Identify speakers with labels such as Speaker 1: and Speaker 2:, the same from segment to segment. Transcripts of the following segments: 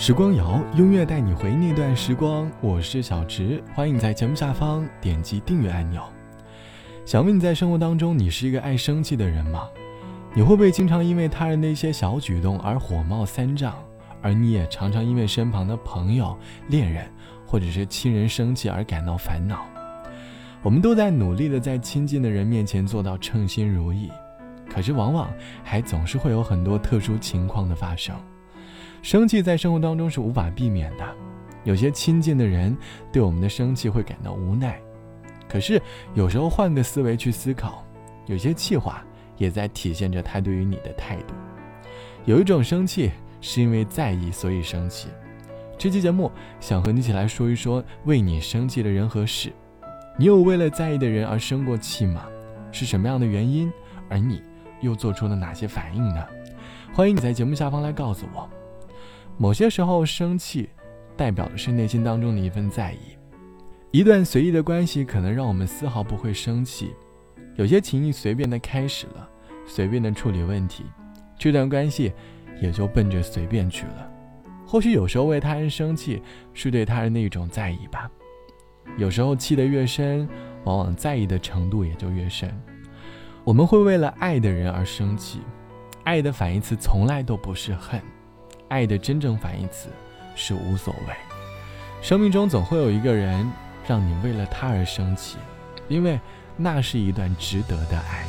Speaker 1: 时光谣，音乐带你回那段时光。我是小植，欢迎在节目下方点击订阅按钮。想问你在生活当中，你是一个爱生气的人吗？你会不会经常因为他人的一些小举动而火冒三丈？而你也常常因为身旁的朋友、恋人或者是亲人生气而感到烦恼？我们都在努力的在亲近的人面前做到称心如意，可是往往还总是会有很多特殊情况的发生。生气在生活当中是无法避免的，有些亲近的人对我们的生气会感到无奈，可是有时候换个思维去思考，有些气话也在体现着他对于你的态度。有一种生气是因为在意所以生气。这期节目想和你一起来说一说为你生气的人和事。你有为了在意的人而生过气吗？是什么样的原因？而你又做出了哪些反应呢？欢迎你在节目下方来告诉我。某些时候，生气代表的是内心当中的一份在意。一段随意的关系可能让我们丝毫不会生气，有些情谊随便的开始了，随便的处理问题，这段关系也就奔着随便去了。或许有时候为他人生气是对他人的一种在意吧。有时候气得越深，往往在意的程度也就越深。我们会为了爱的人而生气，爱的反义词从来都不是恨。爱的真正反义词是无所谓。生命中总会有一个人让你为了他而生气，因为那是一段值得的爱。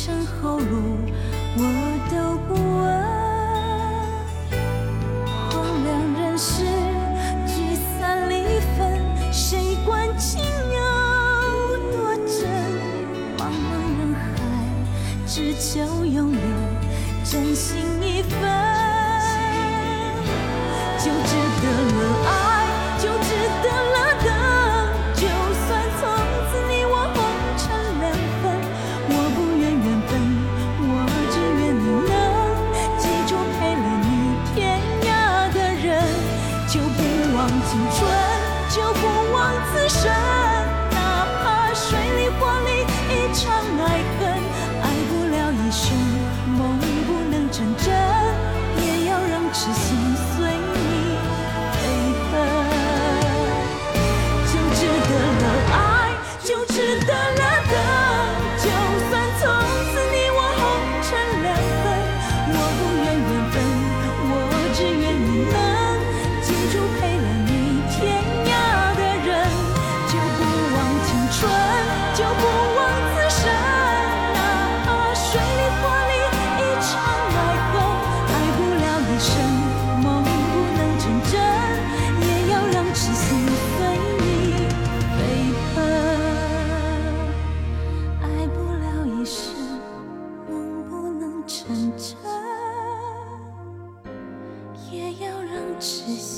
Speaker 2: 前尘后路我都不问。荒凉人世，聚散离分，谁管情有多真？茫茫人海，只求拥有真心一份。就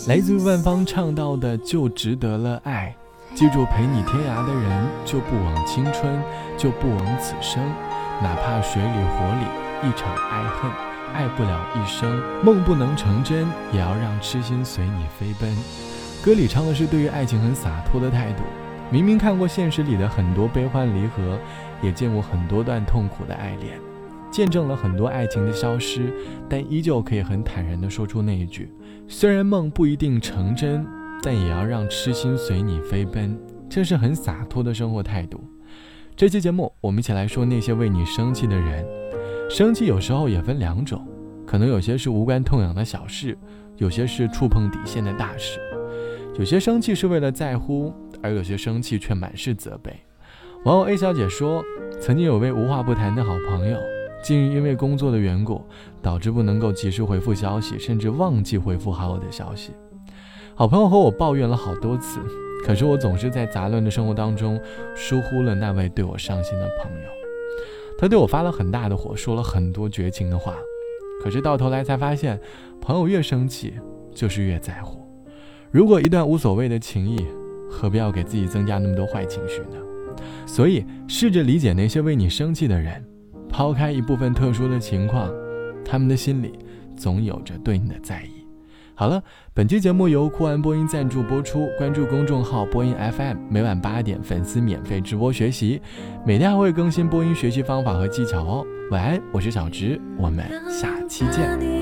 Speaker 1: 来自万芳唱到的就值得了爱。记住，陪你天涯的人，就不枉青春，就不枉此生。哪怕水里火里，一场爱恨，爱不了一生。梦不能成真，也要让痴心随你飞奔。歌里唱的是对于爱情很洒脱的态度。明明看过现实里的很多悲欢离合，也见过很多段痛苦的爱恋，见证了很多爱情的消失，但依旧可以很坦然地说出那一句：虽然梦不一定成真。但也要让痴心随你飞奔，这是很洒脱的生活态度。这期节目，我们一起来说那些为你生气的人。生气有时候也分两种，可能有些是无关痛痒的小事，有些是触碰底线的大事。有些生气是为了在乎，而有些生气却满是责备。网友 A 小姐说，曾经有位无话不谈的好朋友，近日因为工作的缘故，导致不能够及时回复消息，甚至忘记回复好友的消息。好朋友和我抱怨了好多次，可是我总是在杂乱的生活当中疏忽了那位对我上心的朋友。他对我发了很大的火，说了很多绝情的话，可是到头来才发现，朋友越生气就是越在乎。如果一段无所谓的情谊，何必要给自己增加那么多坏情绪呢？所以试着理解那些为你生气的人，抛开一部分特殊的情况，他们的心里总有着对你的在意。好了，本期节目由酷玩播音赞助播出。关注公众号播音 FM，每晚八点粉丝免费直播学习，每天还会更新播音学习方法和技巧哦。晚安，我是小直，我们下期见。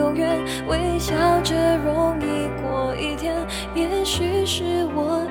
Speaker 3: 永远，微笑着容易过一天。也许是我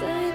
Speaker 3: 在